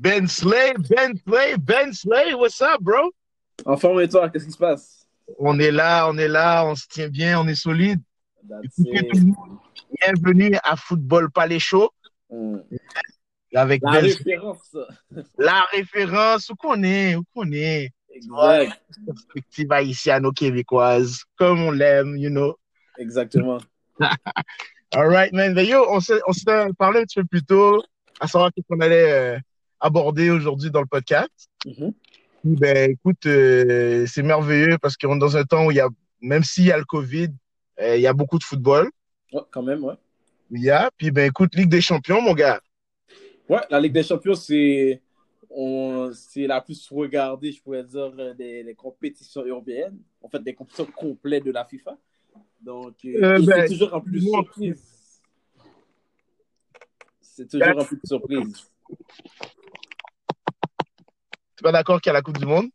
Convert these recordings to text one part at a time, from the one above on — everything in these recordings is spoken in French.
Ben Slay, Ben Slay, Ben Slay, what's up, bro? Enfin, et toi, qu'est-ce qui se passe? On est là, on est là, on se tient bien, on est solide. Bienvenue à Football Palais Show Hmm. avec La Ben Slay. référence. La référence, où qu'on est, où qu'on est? Exact. Perspective haïtiano-québécoise, comme on l'aime, you know. Exactement. All right, man. Ben, yo, on s'est parlé un petit peu plus tôt à savoir qu'on allait euh, aborder aujourd'hui dans le podcast. Mhm. Ben, écoute, euh, c'est merveilleux parce qu'on est dans un temps où il y a, même s'il y a le COVID, euh, il y a beaucoup de football. Ouais, quand même, ouais. Il y a. Puis, ben, écoute, Ligue des Champions, mon gars. Ouais, la Ligue des Champions, c'est c'est la plus regardée, je pourrais dire, euh, des, des compétitions européennes. En fait, des compétitions complètes de la FIFA. Donc, euh, et ben, c'est toujours rempli de moi- surprises. C'est toujours Ben, rempli de surprises. Tu pas d'accord qu'il y a la Coupe du Monde?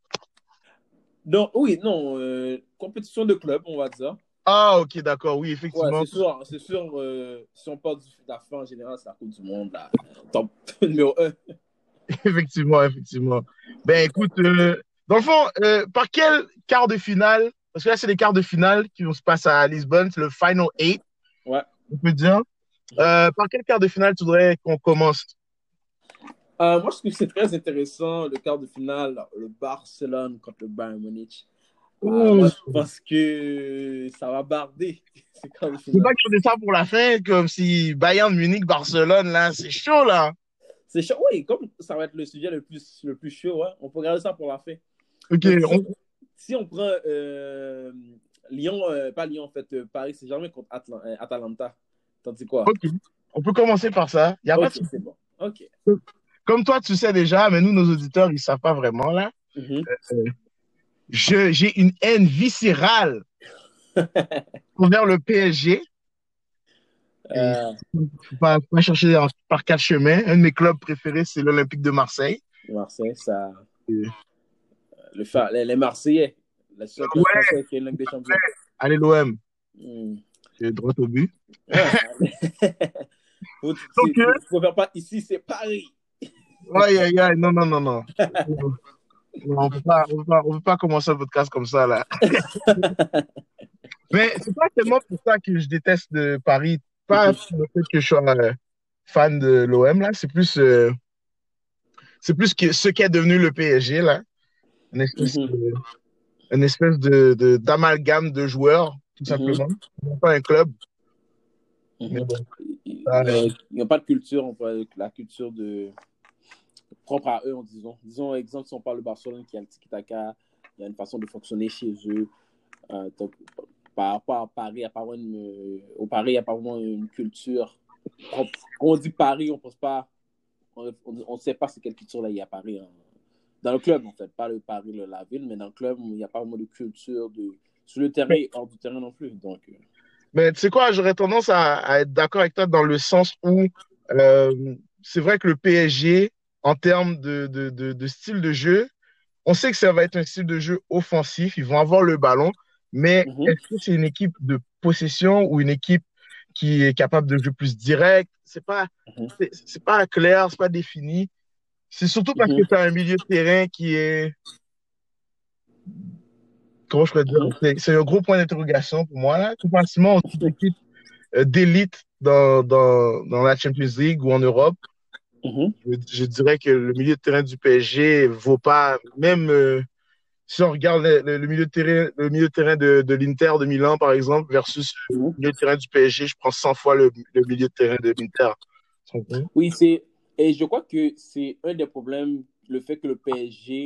Donc, oui, non, euh, compétition de club, on va dire. Ah, ok, d'accord. Oui, Ouais, effectivement. c'est sûr, c'est sûr euh, si on parle de la fin en général, c'est la Coupe du Monde, la top numéro 1. effectivement, effectivement. Ben, écoute, euh, dans le fond, euh, par quel quart de finale? Parce que là, c'est les quarts de finale qui vont se passer à Lisbonne. C'est le Final Eight. Ouais. On peut dire. Par quel quart de finale tu voudrais qu'on commence? Euh, moi, je trouve que c'est très intéressant, le quart de finale, le Barcelone contre le Bayern Munich. Euh, moi, je pense que ça va barder, C'est pas que ça pour la fin, comme si Bayern Munich, Barcelone, là, c'est chaud, là. C'est chaud, oui, comme ça va être le sujet le plus, le plus chaud, hein, on peut regarder ça pour la fin. Ok, on- Si on prend euh, Lyon, euh, pas Lyon, en fait, Paris Saint-Germain contre Atlan- euh, Atalanta, t'en dis quoi? ok. On peut commencer par ça. Y a pas de souci. c'est bon. Ok. Comme toi, tu sais déjà, mais nous, nos auditeurs, ils savent pas vraiment, là. Mhm. Je, j'ai une haine viscérale envers le PSG. Euh, Faut pas, faut pas chercher en- par quatre chemins. Un de mes clubs préférés, c'est l'Olympique de Marseille. Marseille, ça. Euh. Le fa- les, les Marseillais, la seule Ouais. qui est des Champions. Allez, l'OM. C'est droit au but. Ouais. Tu- tu- euh, tu pas ici, c'est Paris. Aïe, aïe, aïe. Non, non, non, non. Non, on peut on peut pas, on peut pas commencer un podcast comme ça, là. Mais c'est pas tellement pour ça que je déteste de Paris. Pas pour le fait que je sois euh, fan de l'OM, là. C'est plus, euh, c'est plus que ce qu'est devenu le PSG, là. Une espèce Mhm. de, une espèce de, de- d'amalgame de joueurs, tout Mhm. simplement. Pas un club. Mais Mhm. bon. Ils Ah, euh, ils n'ont pas de culture, on peut- la culture de propre à eux, en disant. Disons, exemple, si on parle de Barcelone qui a le tiki-taka, il y a une façon de fonctionner chez eux. Euh, donc, par rapport à Paris, une, au Paris, il n'y a pas vraiment une culture. Quand on dit Paris, on pense pas, on ne sait pas c'est quelle culture là il y a à Paris. hein. Dans le club, en fait, pas le Paris, le, la ville, mais dans le club, il n'y a pas vraiment de culture de, sur le terrain et hors du terrain non plus. Donc, euh, Mais tu sais quoi, j'aurais tendance à, à être d'accord avec toi dans le sens où euh, c'est vrai que le PSG, en termes de, de, de, de style de jeu, on sait que ça va être un style de jeu offensif, ils vont avoir le ballon, mais Mhm. est-ce que c'est une équipe de possession ou une équipe qui est capable de jouer plus direct? C'est pas, Mhm. c'est c'est pas clair, c'est pas défini. C'est surtout parce Mhm. que tu as un milieu de terrain qui est, comment je peux dire, c'est c'est un gros point d'interrogation pour moi, là. Tout simplement, on équipe euh, d'élite dans, dans, dans la Champions League ou en Europe. Mhm. Je, je dirais que le milieu de terrain du PSG vaut pas, même euh, si on regarde le, le- le milieu de terrain, le milieu de terrain de, de l'Inter de Milan, par exemple, versus le Mhm. milieu de terrain du PSG, je prends 100 fois le, le milieu de terrain de l'Inter. Oui, c'est et je crois que c'est un des problèmes, le fait que le PSG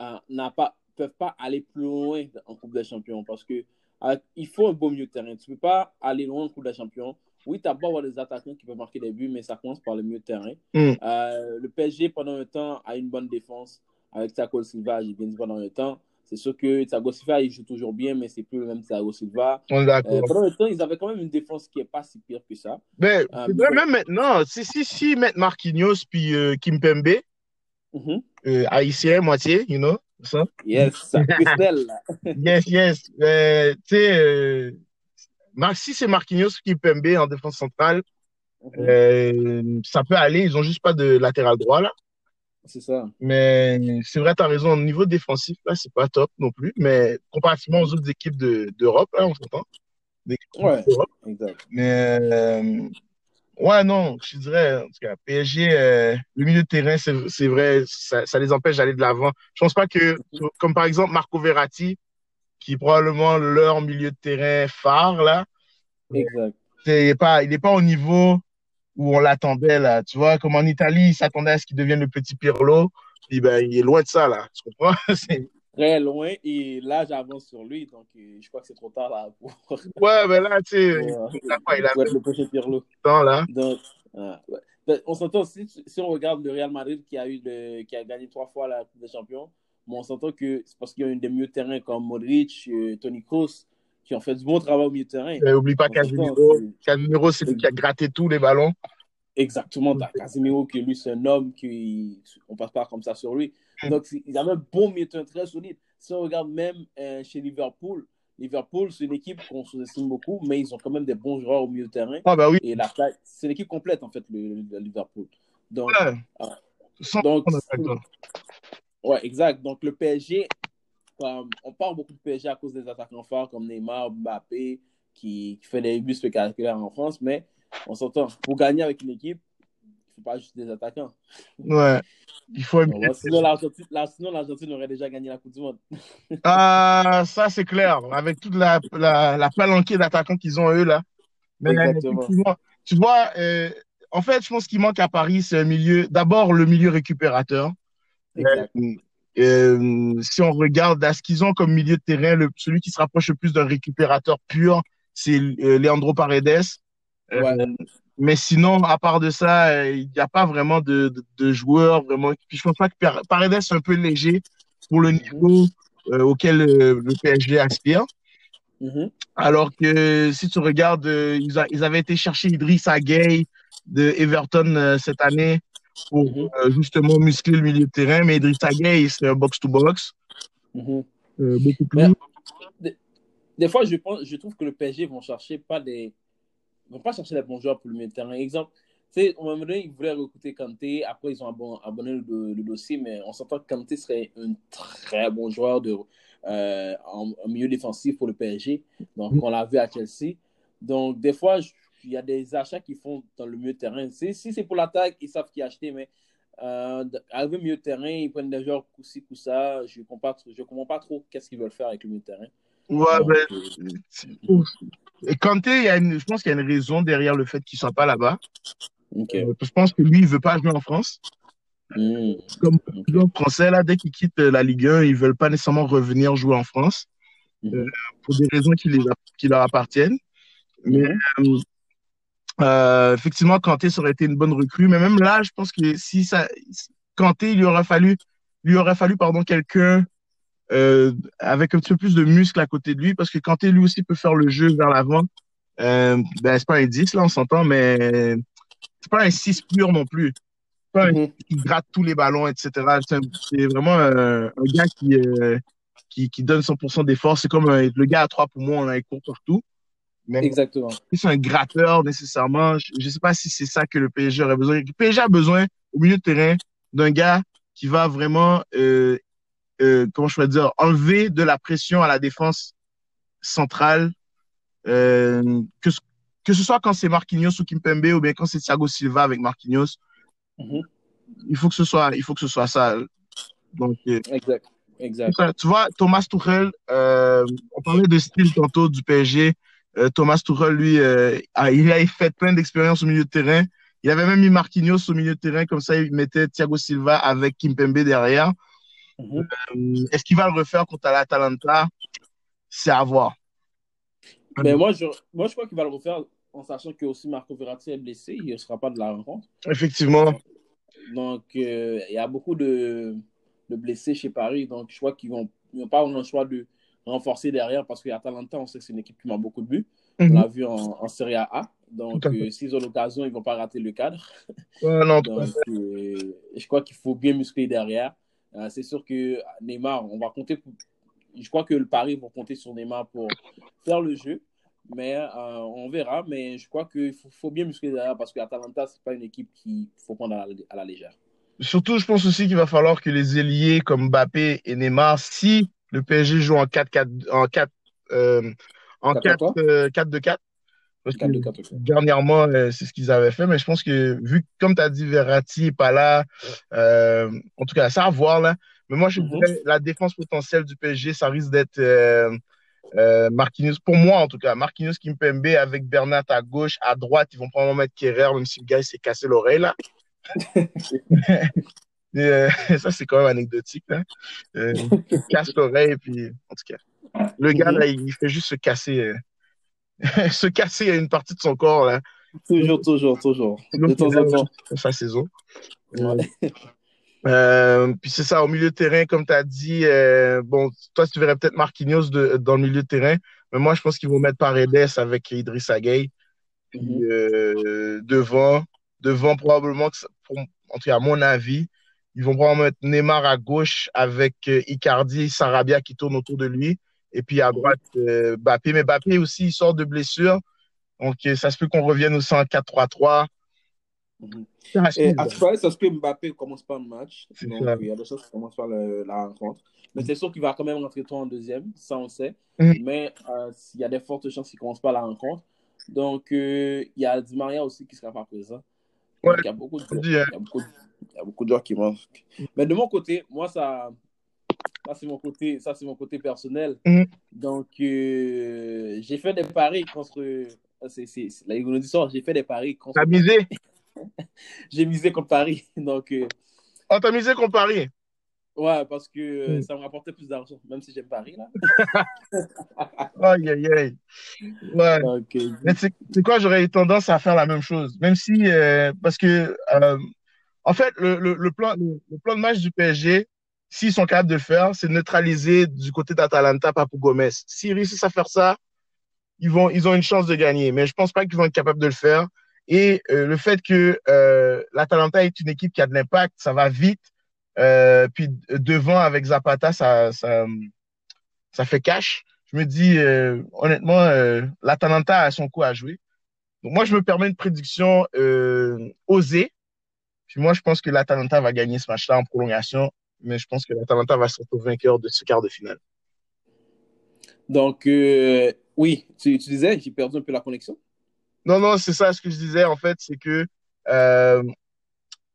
euh, n'a pas peuvent pas aller plus loin en Coupe des Champions parce que euh, il faut un beau milieu de terrain. Tu peux pas aller loin en Coupe des Champions. Oui, tu as beau avoir des attaquants qui peuvent marquer des buts, mais ça commence par le milieu de terrain. Mm. Euh, le PSG, pendant un temps, a une bonne défense avec Thiago Silva, j'ai bien dit pendant un temps. C'est sûr que Thiago Silva, il joue toujours bien, mais c'est plus le même Thiago Silva. On est Euh, pendant un temps, ils avaient quand même une défense qui est pas si pire que ça. Mais Ah, c'est mais même maintenant, si, si, si mettent Marquinhos puis euh, Kimpembe, Mhm. euh, haïtien, moitié, you know, ça. Yes, ça. Yes, yes. Euh, tu sais, euh, si c'est Marquinhos qui Pembe en défense centrale, euh, ça peut aller. Ils ont juste pas de latéral droit là. C'est ça. Mais c'est vrai, tu as raison. Au niveau défensif, là, c'est pas top non plus. Mais comparativement aux autres équipes d'Europe, de, hein, on s'entend. Ouais, exact. Mais euh, ouais, non, je dirais, en tout cas, PSG, euh, le milieu de terrain, c'est vrai, ça, ça, les empêche d'aller de l'avant. Je pense pas que, comme par exemple Marco Verratti, qui est probablement leur milieu de terrain phare, là. Exact. il n'est pas, il est pas au niveau où on l'attendait là. Tu vois, comme en Italie, il s'attendait à ce qu'il devienne le petit Pirlo. Puis ben, il est loin de ça là. Tu comprends? Très loin. Et là, j'avance sur lui. Donc, euh, je crois que c'est trop tard là. Pour... Ouais, mais là, tu sais, il a pas. Il a le prochain Pirlo. Temps, là. Donc, ah, ouais. Ben, on s'entend aussi, si on regarde le Real Madrid qui a, eu le, qui a gagné trois fois la Coupe des Champions, bon, on s'entend que c'est parce qu'il y a eu des mieux terrains comme Modric, euh, Tony Kroos, qui ont fait du bon travail au milieu de terrain. Et oublie pas Casemiro. Casemiro, c'est lui qui a gratté tous les ballons. Exactement. Casemiro, qui lui, c'est un homme qui. On passe pas comme ça sur lui. Mm. Donc, il avait un bon milieu de terrain très solide. Si on regarde même euh, chez Liverpool, Liverpool, c'est une équipe qu'on sous-estime beaucoup, mais ils ont quand même des bons joueurs au milieu de terrain. Ah, bah oui. Et la c'est l'équipe complète, en fait, le, Liverpool. Donc, ouais. euh, donc ouais, exact. Donc, le PSG, on parle beaucoup de PSG à cause des attaquants forts comme Neymar, Mbappé, qui, qui fait des buts spectaculaires en France, mais on s'entend. Pour gagner avec une équipe, il ne faut pas juste des attaquants. Ouais. Il faut sinon, l'Argentine aurait déjà gagné la Coupe du Monde. ah, ça, c'est clair. Avec toute la, la, la palanquée d'attaquants qu'ils ont, eux, là. Mais tu vois, euh, en fait, je pense qu'il manque à Paris, c'est un milieu. D'abord, le milieu récupérateur. Euh, euh, si on regarde à ce qu'ils ont comme milieu de terrain, le, celui qui se rapproche le plus d'un récupérateur pur, c'est euh, Leandro Paredes. Euh, mais sinon, à part de ça, il n'y a pas vraiment de, de, joueurs vraiment. Puis je pense pas que Paredes est un peu léger pour le niveau auquel le PSG aspire. Mm-hmm. Alors que si tu regardes, ils, ils, avaient été chercher Idrissa Gueye de Everton cette année pour mm-hmm. euh, justement muscler le milieu de terrain. Mais Idrissa Gueye, c'est un box-to-box. Mm-hmm. Euh, beaucoup plus. des, fois, je, pense, je trouve que le PSG vont chercher pas des. vont pas chercher les bons joueurs pour le milieu de terrain. Exemple, tu au moment donné, ils voulaient recruter Kanté. Après, ils ont abonné le, dossier, mais on s'entend que Kanté serait un très bon joueur de, euh, en, milieu défensif pour le PSG. Donc, mm-hmm. on l'a vu à Chelsea. Donc, des fois, je, il y a des achats qu'ils font dans le milieu de terrain. Si c'est pour l'attaque, ils savent qui acheter, mais euh, arriver au milieu de terrain, ils prennent des joueurs coup-ci, coup-ça. Je ne comprends, comprends, pas trop qu'est-ce qu'ils veulent faire avec le milieu de terrain. Ouais, ben, euh, et Kanté, il y a une, je pense qu'il y a une raison derrière le fait qu'il ne soit pas là-bas. Euh, je pense que lui, il ne veut pas jouer en France. Hmm. Comme les Français, là, dès qu'ils quittent la Ligue 1, ils ne veulent pas nécessairement revenir jouer en France. Hmm. pour des raisons qui, les, qui leur appartiennent. Mais hmm. Euh, effectivement, Kanté, ça aurait été une bonne recrue. Mais même là, je pense que si ça, Kanté, il lui aurait fallu, lui aurait fallu, pardon, quelqu'un euh, avec un petit peu plus de muscle à côté de lui, parce que Kanté, lui aussi, peut faire le jeu vers l'avant. Euh, ben, c'est pas un 10, là, on s'entend, mais c'est pas un 6 pur non plus. C'est pas un mm-hmm. qui gratte tous les ballons, etc. C'est vraiment un, un gars qui, euh, qui, qui donne 100% d'effort. C'est comme le gars à trois poumons, on a court partout. Exactement. C'est un gratteur nécessairement. Je ne sais pas si c'est ça que le PSG aurait besoin. Le PSG a besoin, au milieu de terrain, d'un gars qui va vraiment, euh, euh, comment je pourrais dire, enlever de la pression à la défense centrale. Euh, que, que ce soit quand c'est Marquinhos ou Kimpembe ou bien quand c'est Thiago Silva avec Marquinhos. Mm-hmm. Il faut que ce soit, il faut que ce soit ça. Donc, exact. Exact. Tu vois, Thomas Tuchel, on parlait de style tantôt du PSG. Euh, Thomas Tuchel, lui, euh, a, il a fait plein d'expériences au milieu de terrain. Il avait même mis Marquinhos au milieu de terrain, comme ça, il mettait Thiago Silva avec Kimpembe derrière. Mhm. Euh, est-ce qu'il va le refaire contre l'Atalanta C'est à voir. Mais moi, je, moi, je crois qu'il va le refaire en sachant que aussi Marco Verratti est blessé. Il ne sera pas de la rencontre. Effectivement. Donc, il y a beaucoup de, de, blessés chez Paris. Donc, je crois qu'ils vont, vont pas avoir le choix de renforcer derrière parce qu'Atalanta, on sait que c'est une équipe qui met beaucoup de buts. On mhm. l'a vu en, Serie A. Donc, euh, s'ils ont l'occasion, ils ne vont pas rater le cadre. non, Donc, euh, je crois qu'il faut bien muscler derrière. Euh, c'est sûr que Neymar, on va compter. Je crois que le Paris va compter sur Neymar pour faire le jeu. Mais on verra. Mais je crois qu'il faut, bien muscler derrière parce qu'Atalanta, ce n'est pas une équipe qu'il faut prendre à la, légère. surtout, je pense aussi qu'il va falloir que les ailiers comme Mbappé et Neymar, si le PSG joue en 4-4, en 4, euh, en 4, 4 2 4, parce que dernièrement, euh, c'est ce qu'ils avaient fait, mais je pense que vu comme tu as dit, Verratti n'est pas là, euh, en tout cas, ça à voir là. Mais moi, je mm-hmm. dirais la défense potentielle du PSG, ça risque d'être euh, euh, Marquinhos, pour moi en tout cas, Marquinhos Kimpembe avec Bernat à gauche, à droite, ils vont probablement mettre Kerrer, même si le gars s'est cassé l'oreille là. euh, ça, c'est quand même anecdotique. Là. Euh, il casse l'oreille, puis, en tout cas, le gars, là, il fait juste se casser, euh, se casser une partie de son corps. Là. Toujours, toujours, toujours. De temps en temps. Sa saison. Ouais. Puis c'est ça, au milieu de terrain, comme tu as dit, bon, toi, tu verrais peut-être Marquinhos de, dans le milieu de terrain, mais moi, je pense qu'ils vont mettre Paredes avec Idrissa Gueye. Puis euh, devant, devant probablement, pour, en tout cas, à mon avis, ils vont probablement mettre Neymar à gauche avec euh, Icardi, Sarabia qui tourne autour de lui. Et puis à droite, euh, Bappé. Mais Bappé aussi, il sort de blessure. Donc, ça se peut qu'on revienne aussi en 4-3-3. Mm -hmm. Et à ça se peut Mbappé commence pas le match. Donc, il y a des choses qui commencent par le, la rencontre. Mais c'est sûr qu'il va quand même rentrer toi en deuxième, ça on sait. Mm -hmm. Mais euh, il y a des fortes chances qu'il commence pas la rencontre. Donc, euh, il y a Di Maria aussi qui sera pas présent. Ouais, il, y a beaucoup de joueurs, il, y a beaucoup de, il y a beaucoup de joueurs qui manquent. Mais de mon côté, moi, ça, ça c'est mon côté, ça c'est mon côté personnel. Mm -hmm. Donc, euh, j'ai fait des paris contre. C'est la. J'ai fait des paris contre. T'as misé? J'ai misé contre Paris. Donc. Euh... Oh, t'as misé contre Paris? Ouais, parce que euh, mm. ça me rapportait plus d'argent, même si j'aime Paris, là. aïe, aïe, aïe. Ouais. Okay. Mais c'est quoi, j'aurais eu tendance à faire la même chose? Même si, euh, parce que, euh, en fait, le, le, le, plan, le, le, plan de match du PSG, s'ils sont capables de le faire, c'est neutraliser du côté d'Atalanta Papou Gomez. S'ils réussissent à faire ça, ils, vont, ils ont une chance de gagner. Mais je pense pas qu'ils vont être capables de le faire. Et euh, le fait que l'Atalanta est une équipe qui a de l'impact, ça va vite. Euh, puis devant avec Zapata, ça, ça, ça fait cash. Je me dis, euh, honnêtement, euh, l'Atalanta a son coup à jouer. Donc moi, je me permets une prédiction osée. Puis moi, je pense que l'Atalanta va gagner ce match-là en prolongation, mais je pense que l'Atalanta va se retrouver vainqueur de ce quart de finale. Donc, oui, tu, tu disais, j'ai perdu un peu la connexion. Non, non, c'est ça ce que je disais, en fait, c'est que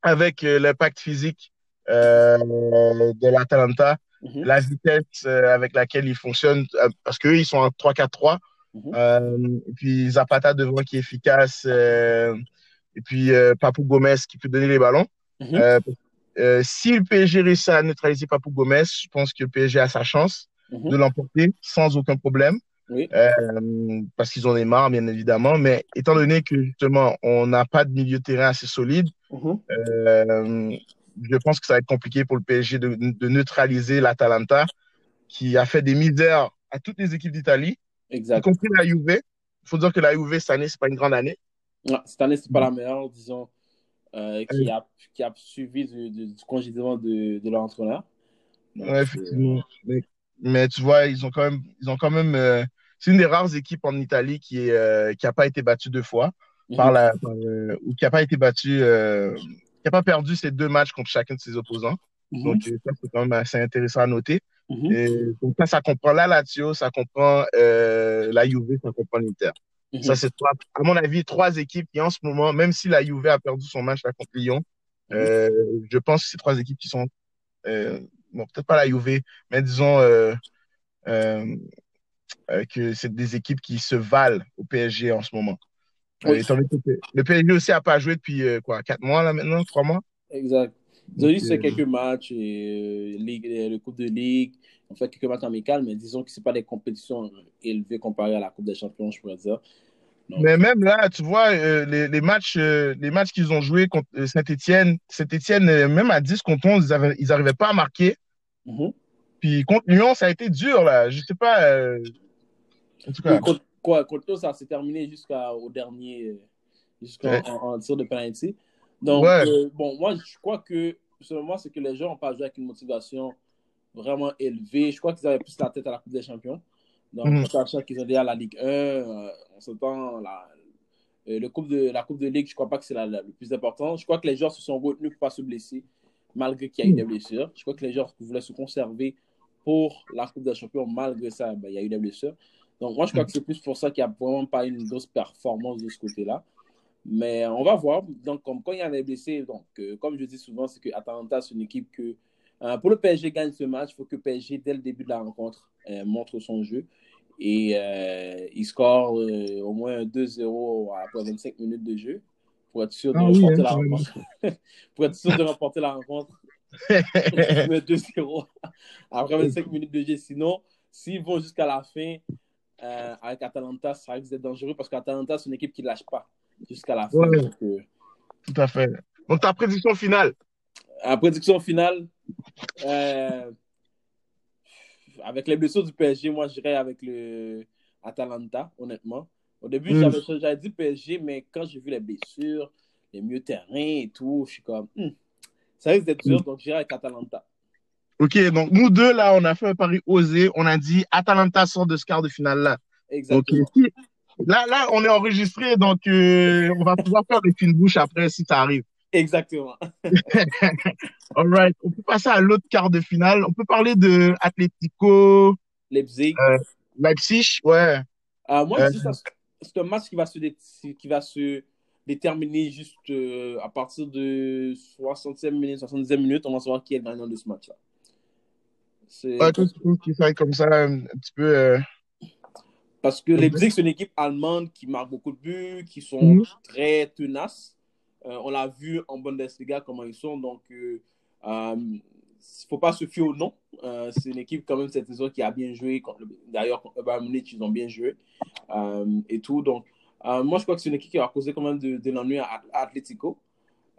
avec l'impact physique de l'Atalanta, mm -hmm. la vitesse euh, avec laquelle ils fonctionnent, euh, parce qu'eux, ils sont en 3-4-3. Mm -hmm. et puis Zapata devant qui est efficace. et puis Papou Gomez qui peut donner les ballons. Mm -hmm. si le PSG réussit à neutraliser Papou Gomez, je pense que le PSG a sa chance de l'emporter sans aucun problème. Oui. Euh, parce qu'ils ont des marres, bien évidemment. Mais étant donné que justement, on n'a pas de milieu de terrain assez solide, mm -hmm. euh, je pense que ça va être compliqué pour le PSG de, de neutraliser l'Atalanta, qui a fait des misères à toutes les équipes d'Italie, y compris la Juve. Il faut dire que la Juve, cette année, c'est pas une grande année. Cette année, c'est pas la meilleure, disons, euh, qui, a, qui a suivi du, du, du congédiement de, de leur entraîneur. Ouais, effectivement. Mais, mais, tu vois, ils ont quand même, ils ont quand même, euh, c'est une des rares équipes en Italie qui est, euh, qui a pas été battue deux fois mm par la, par, euh, ou qui a pas été battue, qui n'a pas perdu ses deux matchs contre chacun de ses opposants. Mm -hmm. Donc, ça, c'est quand même assez intéressant à noter. Mm -hmm. Et, donc, ça, ça comprend la Lazio, ça comprend euh, la Juve, ça comprend l'Inter. Mm -hmm. Ça, c'est trois, à mon avis, trois équipes qui, en ce moment, même si la Juve a perdu son match là, contre Lyon, euh, je pense que c'est trois équipes qui sont, euh, bon, peut-être pas la Juve, mais disons euh, que c'est des équipes qui se valent au PSG en ce moment. Oui. le PSG aussi n'a pas joué depuis euh, quoi, 4 mois là maintenant, 3 mois? Exact. Ils ont juste fait quelques matchs, et, ligue, le Coupe de Ligue, on fait quelques matchs amicaux, mais disons que ce pas des compétitions élevées comparées à la Coupe des Champions, je pourrais dire. Donc, mais même là, tu vois, euh, les, les, matchs, euh, les matchs qu'ils ont joués contre Saint-Etienne, Saint-Etienne, même à 10 contre 11, ils n'arrivaient pas à marquer. Mm -hmm. Puis contre Lyon, ça a été dur, là. Je sais pas. en tout cas. Oui, contre, quoi, contre ça s'est terminé jusqu'au dernier, jusqu'en ouais. en, en tir de penalty. Donc, ouais. euh, bon, moi, je crois que, selon moi, c'est que les gens n'ont pas joué avec une motivation vraiment élevée. Je crois qu'ils avaient plus la tête à la Coupe des Champions. Donc, mm sachant qu'ils ont déjà la Ligue 1, euh, on s'entend, la, euh, le coupe de, la Coupe de Ligue, je ne crois pas que c'est le plus important. Je crois que les joueurs se sont retenus pour ne pas se blesser. malgré qu'il y a eu des blessures. Je crois que les joueurs voulaient se conserver pour la Coupe des Champions. Malgré ça, ben, il y a eu des blessures. Donc, moi, je crois que c'est plus pour ça qu'il n'y a vraiment pas une grosse performance de ce côté-là. Mais on va voir. Donc, comme quand il y a des blessés, donc, euh, comme je dis souvent, c'est que Atalanta, c'est une équipe que, euh, pour le PSG gagne ce match, il faut que PSG, dès le début de la rencontre, euh, montre son jeu. Et il score au moins 2-0 après 25 minutes de jeu pour être sûr de ah remporter la hein, rencontre. pour être sûr de remporter la rencontre. 2-0 après 25 minutes de jeu. Sinon, s'ils vont jusqu'à la fin avec Atalanta, ça risque d'être dangereux parce qu'Atalanta, c'est une équipe qui ne lâche pas jusqu'à la fin. Euh, Tout à fait. Donc, ta prédiction finale? La prédiction finale, euh, avec les blessures du PSG, moi, je dirais avec le Atalanta, honnêtement. Au début, mm. j'avais dit PSG, mais quand j'ai vu les blessures, les mieux terrains et tout, je suis comme, hmm, ça risque d'être dur, mm. donc j'irai avec Atalanta. Ok, donc nous deux, là, on a fait un pari osé. On a dit Atalanta sort de ce quart de finale-là. Exactement. Là, là, on est enregistré, donc euh, on va pouvoir faire des fines bouches après si ça arrive. Exactement. All right. On peut passer à l'autre quart de finale. On peut parler de Atletico. Leipzig. Euh, Leipzig, ouais. Euh, moi, c'est un match qui va se, qui va se déterminer juste à partir de 60e minute, 70e minute. On va savoir qui est le gagnant de ce match-là. Ouais, tout qui fait comme ça un petit peu. Parce que Leipzig, c'est une équipe allemande qui marque beaucoup de buts, qui sont mhm. très tenaces. Euh, on l'a vu en Bundesliga comment ils sont. Donc, il euh, ne euh, faut pas se fier au nom. c'est une équipe, quand même, cette saison qui a bien joué. D'ailleurs, contre Bayern Munich, ils ont bien joué. et tout. Donc, moi, je crois que c'est une équipe qui va causer quand même de, l'ennui à, Atletico.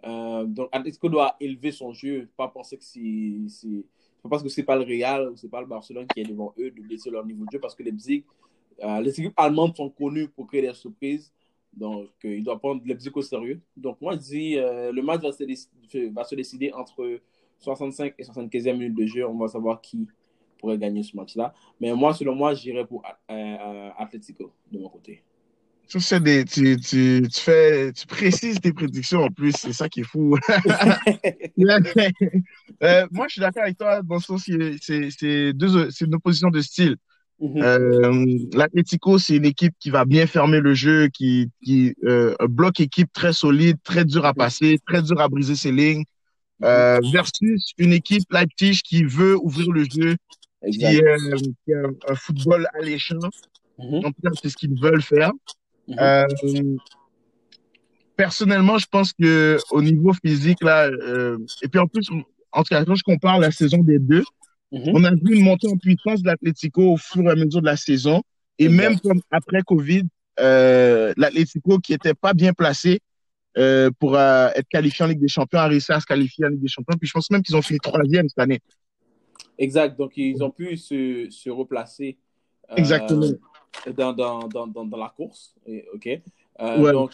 donc, Atletico doit élever son jeu. Pas penser que c'est. Parce que c'est pas le Real ou c'est pas le Barcelone qui est devant eux de baisser leur niveau de jeu parce que Leipzig, euh, les équipes allemandes sont connues pour créer des surprises. Donc, euh, il doit prendre Leipzig au sérieux. Donc, moi, je dis, euh, le match va se, décider entre 65 et 75e minute de jeu. On va savoir qui pourrait gagner ce match-là. Mais moi, selon moi, j'irai pour Atletico de mon côté. Tu, des, tu, tu, tu, fais, tu précises tes prédictions en plus, c'est ça qui est fou. moi, je suis d'accord avec toi dans le sens c'est une opposition de style. Mhm. Euh, L'Atletico, c'est une équipe qui va bien fermer le jeu, qui, qui euh, bloque équipe très solide, très dur à passer, très dur à briser ses lignes, euh, versus une équipe Leipzig qui veut ouvrir le jeu, qui, euh, qui, a un football alléchant. Mm En tout cas, c'est ce qu'ils veulent faire. Mhm. Euh, personnellement, je pense que au niveau physique là, euh, et puis en plus, en tout cas, quand je compare la saison des deux, Mhm. On a vu une montée en puissance de l'Atlético au fur et à mesure de la saison. Et même comme après Covid, euh, l'Atlético qui était pas bien placé euh, pour euh, être qualifié en Ligue des Champions a réussi à se qualifier en Ligue des Champions. Puis je pense même qu'ils ont fini troisième cette année. Exact. Donc ils ont pu se, se replacer. Exactement. Dans, dans, dans, dans, la course. OK. Euh, donc,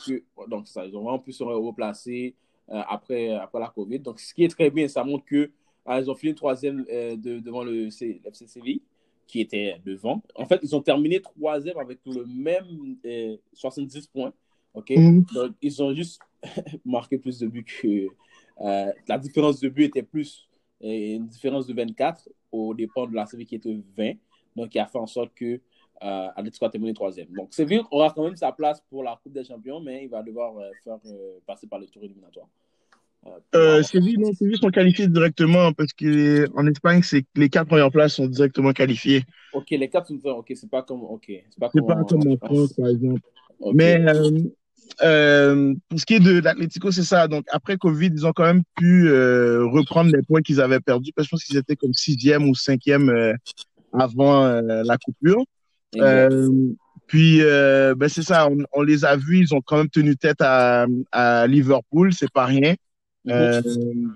donc ça, ils ont vraiment pu se replacer après, après la COVID. Donc ce qui est très bien, ça montre que ah, ils ont fini troisième euh, de, devant le FC Séville, qui était devant. En fait, ils ont terminé troisième avec le même 70 euh, points. OK? Mhm. Donc, ils ont juste marqué plus de buts que. Euh, la différence de but était plus. une différence de 24 au dépend de la Séville qui était 20. Donc, qui a fait en sorte que euh, Atletico a terminé troisième. Donc, Séville aura quand même sa place pour la Coupe des Champions, mais il va devoir faire passer par le tour éliminatoire. Euh, Séville, non, Séville sont qualifiés directement parce qu'en Espagne, c'est les quatre premières places sont directement qualifiées. Ok, les quatre sont ok, c'est pas comme, ok, c'est pas, comme, pas comme en France, par exemple. Mais euh, euh, pour ce qui est de l'Atlético, c'est ça. Donc après Covid, ils ont quand même pu euh, reprendre les points qu'ils avaient perdus. Parce que je pense qu'ils étaient comme sixième ou cinquième euh, avant euh, la coupure. Puis ben c'est ça, on, on, les a vus, ils ont quand même tenu tête à, à Liverpool, c'est pas rien. Euh,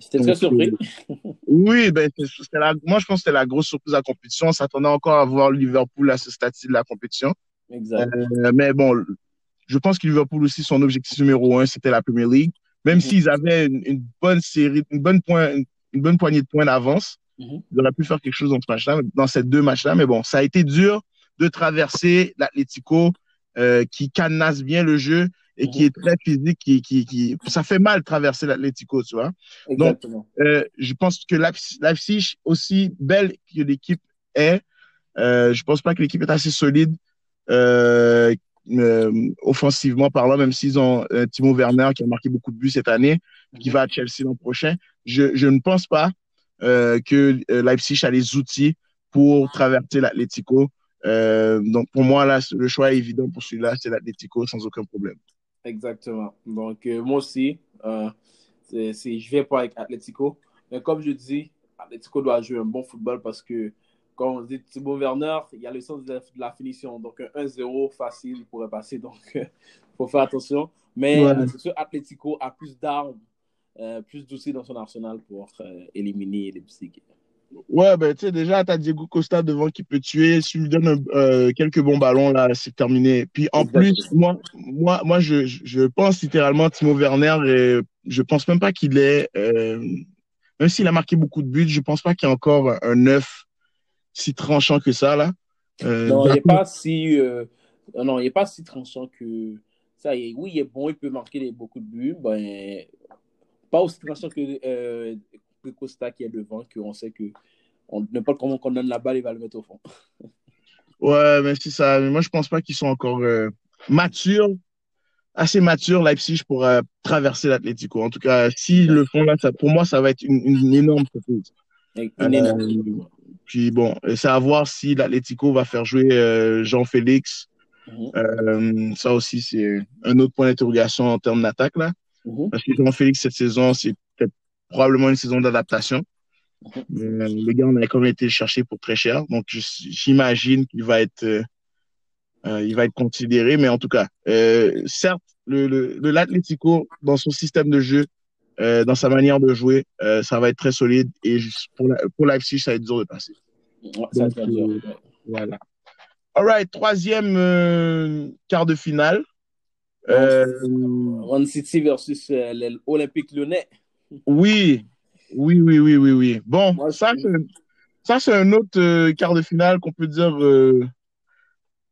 J'étais très surpris. Euh, oui, ben, la, moi je pense que c'était la grosse surprise de la compétition. On s'attendait encore à voir Liverpool à ce stade-ci de la compétition. Exact. Euh, mais bon, je pense que Liverpool aussi, son objectif numéro un, c'était la Premier League. Même mm-hmm. s'ils avaient une, bonne série, une bonne, point, une, bonne poignée de points d'avance, mm-hmm. ils auraient pu faire quelque chose dans ce match-là, dans ces deux matchs-là. Mais bon, ça a été dur de traverser l'Atlético euh, qui cadenasse bien le jeu et qui est très physique, qui, qui, qui, ça fait mal traverser l'Atlético, tu vois. Exactement. Donc, euh, je pense que Leipzig, aussi belle que l'équipe est, euh, je pense pas que l'équipe est assez solide euh, offensivement parlant, même s'ils ont Timo Werner qui a marqué beaucoup de buts cette année, qui va à Chelsea l'an prochain. Je, je ne pense pas que Leipzig a les outils pour traverser l'Atlético. Euh, donc pour moi, là, le choix est évident pour celui-là, c'est l'Atlético sans aucun problème. Exactement. Donc euh, moi aussi, euh, c'est, c'est, je vais pas avec Atlético. Mais comme je dis, Atlético doit jouer un bon football parce que quand on dit Thibaut Werner, il y a le sens de la, de la finition. Donc, un 1-0 facile, il pourrait passer. Donc, il faut faire attention. Mais Ouais. a plus d'armes, euh, plus d'outils dans son arsenal pour euh, éliminer les petits. Ouais, ben, tu sais, déjà, t'as Diego Costa devant qui peut tuer. Si tu lui donnes euh, quelques bons ballons, là, c'est terminé. Puis, en Exactement. plus, moi, moi, moi je, je- pense littéralement Timo Werner et je pense même pas qu'il est, euh, même s'il a marqué beaucoup de buts, je pense pas qu'il y a encore un, neuf si tranchant que ça, là. Euh, Non, il n'est pas si, non, il est pas si tranchant que ça. Est- oui, il est bon, il peut marquer beaucoup de buts. Ben, pas aussi tranchant que, euh, Costa qui est devant, qu'on sait que on, n'importe comment qu'on donne la balle, il va le mettre au fond. Ouais, mais c'est ça. Mais moi, je pense pas qu'ils sont encore euh, matures, assez matures, Leipzig, pour euh, traverser l'Atlético. En tout cas, s'ils le font là, ça, pour moi, ça va être une, une énorme surprise. Une Euh, énorme- Puis bon, c'est à voir si l'Atlético va faire jouer euh, Jean-Félix. Mhm, Euh, ça aussi, c'est un autre point d'interrogation en termes d'attaque là. mhm. Parce que Jean-Félix, cette saison, c'est peut-être probablement une saison d'adaptation. Euh, le gars, on a quand même été le chercher pour très cher. Donc, j'imagine qu'il va être, euh, euh, il va être considéré. Mais en tout cas, euh, certes, le, le, l'Atlético, dans son système de jeu, dans sa manière de jouer, ça va être très solide. Et pour, la, pour Leipzig, ça va être dur de passer. Ouais, ça va Donc, être dur. Voilà. All right, troisième quart de finale. Man City versus l'Olympique lyonnais. Oui, oui, oui, oui, oui, oui. Bon, Moi, ça, c'est, ça, c'est un autre euh, quart de finale qu'on peut dire. euh,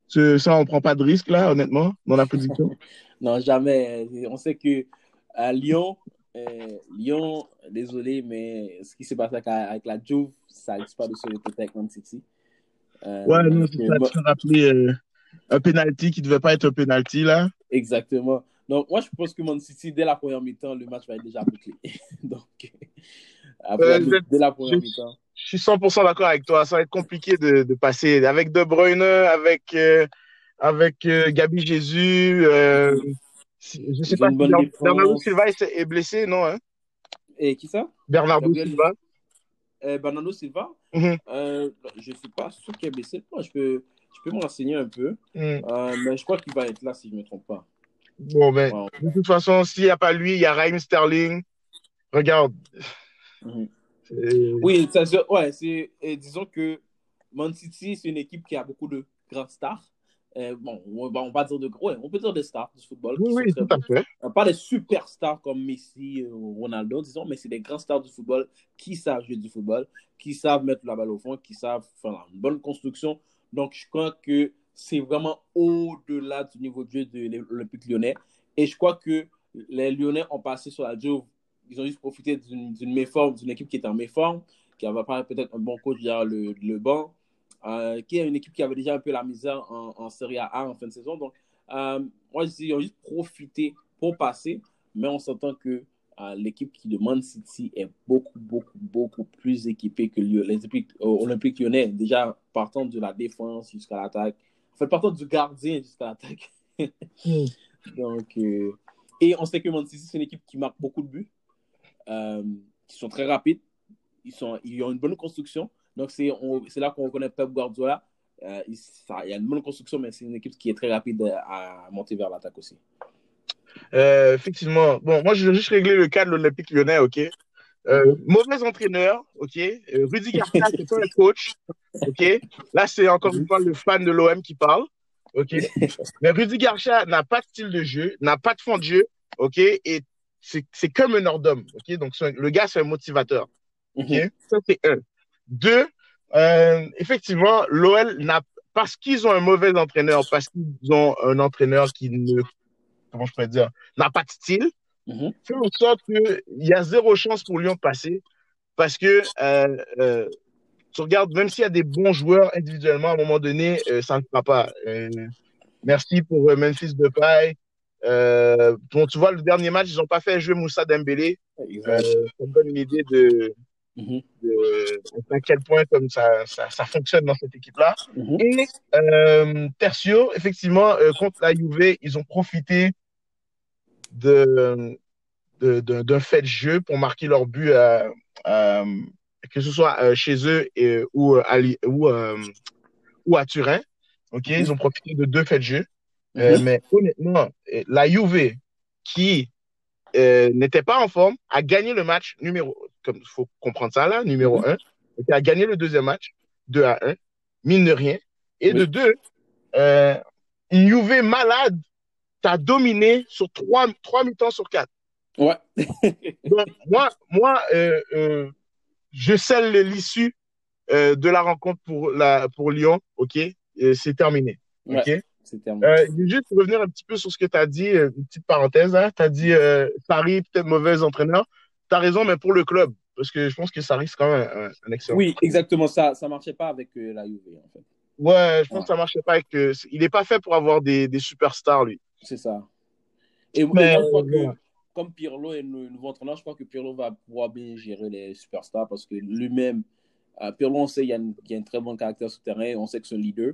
ça, on prend pas de risque là, honnêtement, dans la prédiction. Non, jamais. On sait que à Lyon, euh, Lyon, désolé, mais ce qui s'est passé avec, avec la Juve, ça risque pas de se répéter avec Man City. Ouais, non, c'est ça. peux rappeler un penalty qui devait pas être un penalty là. exactement. Donc, moi, je pense que Man City, dès la première mi-temps, le match va être déjà bouclé. donc, après, Euh, dès la première mi-temps. Je suis 100% d'accord avec toi. Ça va être compliqué de, de passer avec De Bruyne, avec euh, avec euh, Gabi Jésus. Euh, je sais Ils ont pas si. Bernardo Silva est, blessé, non hein? Et qui ça? Bernardo Gabriel- Silva. euh, Bernardo Silva? Mhm. Je ne suis pas sûr qu'il est blessé. Moi, je peux, je peux me renseigner un peu. Mm. Euh, mais je crois qu'il va être là, si je ne me trompe pas. Bon, ben, Wow. de toute façon, s'il n'y a pas lui, il y a Raheem Sterling. Regarde. Mhm. Oui, ça, ouais, c'est, disons que Man City, c'est une équipe qui a beaucoup de grandes stars. Euh, bon, on va, on va dire de gros, ouais, on peut dire des stars du football. Oui, tout à fait. Euh, Pas des superstars comme Messi ou Ronaldo, disons, mais c'est des grands stars du football qui savent jouer du football, qui savent mettre la balle au fond, qui savent faire une bonne construction. Donc, je crois que c'est vraiment au-delà du niveau de jeu de l'Olympique lyonnais. Et je crois que les Lyonnais ont passé sur la Juve. Ils ont juste profité d'une méforme, d'une équipe qui était en méforme, qui avait peut-être un bon coach derrière le, le banc, euh, qui est une équipe qui avait déjà un peu la misère en, en Serie A en fin de saison. Donc, euh, moi, ils ont juste profité pour passer, mais on s'entend que euh, l'équipe qui de Man City est beaucoup, beaucoup, beaucoup plus équipée que olympiques lyonnais, déjà partant de la défense jusqu'à l'attaque, en fait, partant du gardien jusqu'à l'attaque. Mm. Donc, euh, et on sait que Man City, c'est une équipe qui marque beaucoup de buts, euh, qui sont très rapides, ils, sont, ils ont une bonne construction. Donc, c'est on- c'est là qu'on reconnaît Pep Guardiola. Euh, il, ça- il y a une bonne construction, mais c'est une équipe qui est très rapide à, à monter vers l'attaque aussi. Euh, effectivement. Bon, moi, je vais juste régler le cas de l'Olympique lyonnais, OK? Euh, mauvais entraîneur, OK? Rudy Garcia, c'est pas un coach, OK? Là, c'est encore une fois le fan de l'OM qui parle, OK? Mais Rudy Garcia n'a pas de style de jeu, n'a pas de fond de jeu, OK? Et c'est c'est comme un hors d'homme, OK? Donc, un- le gars, c'est un motivateur, OK? Ça, c'est un. Deux, euh, effectivement, l'OL n'a parce qu'ils ont un mauvais entraîneur, parce qu'ils ont un entraîneur qui ne, comment je pourrais dire, n'a pas de style, Mhm. fait en sorte qu'il y a zéro chance pour Lyon de passer. Parce que euh, euh, tu regardes, même s'il y a des bons joueurs individuellement, à un moment donné, euh, ça ne fera pas. Euh, merci pour euh, Memphis Depay. Bon, tu vois, le dernier match, ils n'ont pas fait jouer Moussa Dembélé. Ça me donne une idée de, Mhm. de à quel point comme ça, ça, ça fonctionne dans cette équipe-là. Mhm. Et Tertio, effectivement, contre la Juve, ils ont profité de d'un fait de jeu pour marquer leur but, à- à- que ce soit euh, chez eux et, ou, à, Li- ou, euh, ou à Turin. Ok, Mhm. ils ont profité de deux faits de jeu. Euh, Mhm. mais honnêtement, euh, la Juve, qui euh, n'était pas en forme, a gagné le match numéro, comme il faut comprendre ça là, numéro un, et a gagné le deuxième match, 2 à 1, mine de rien. Et Oui. de deux, euh, une Juve malade t'a dominé sur trois, trois mi-temps sur quatre. Ouais. Donc, moi, moi euh, euh, je scelle l'issue euh, de la rencontre pour, la, pour Lyon, ok? Et C'est terminé, ok? Ouais. C'est terminé. Euh, juste revenir un petit peu sur ce que tu as dit, euh, une petite parenthèse. Hein. Tu as dit euh, Sarri, peut-être mauvais entraîneur. Tu as raison, mais pour le club, parce que je pense que Sarri, c'est quand même un, un excellent. Oui, exactement. Ça ça marchait pas avec la Juve, en fait. Ouais, je pense Ouais. que ça marchait pas avec. il n'est pas fait pour avoir des, des superstars, lui. C'est ça. Et, et Mais, moi, je crois que ouais. Comme Pirlo est le nouveau entraîneur, je crois que Pirlo va pouvoir bien gérer les superstars parce que lui-même, euh, Pirlo, on sait qu'il y, a une- y a un très bon caractère sur le terrain, on sait que c'est un leader,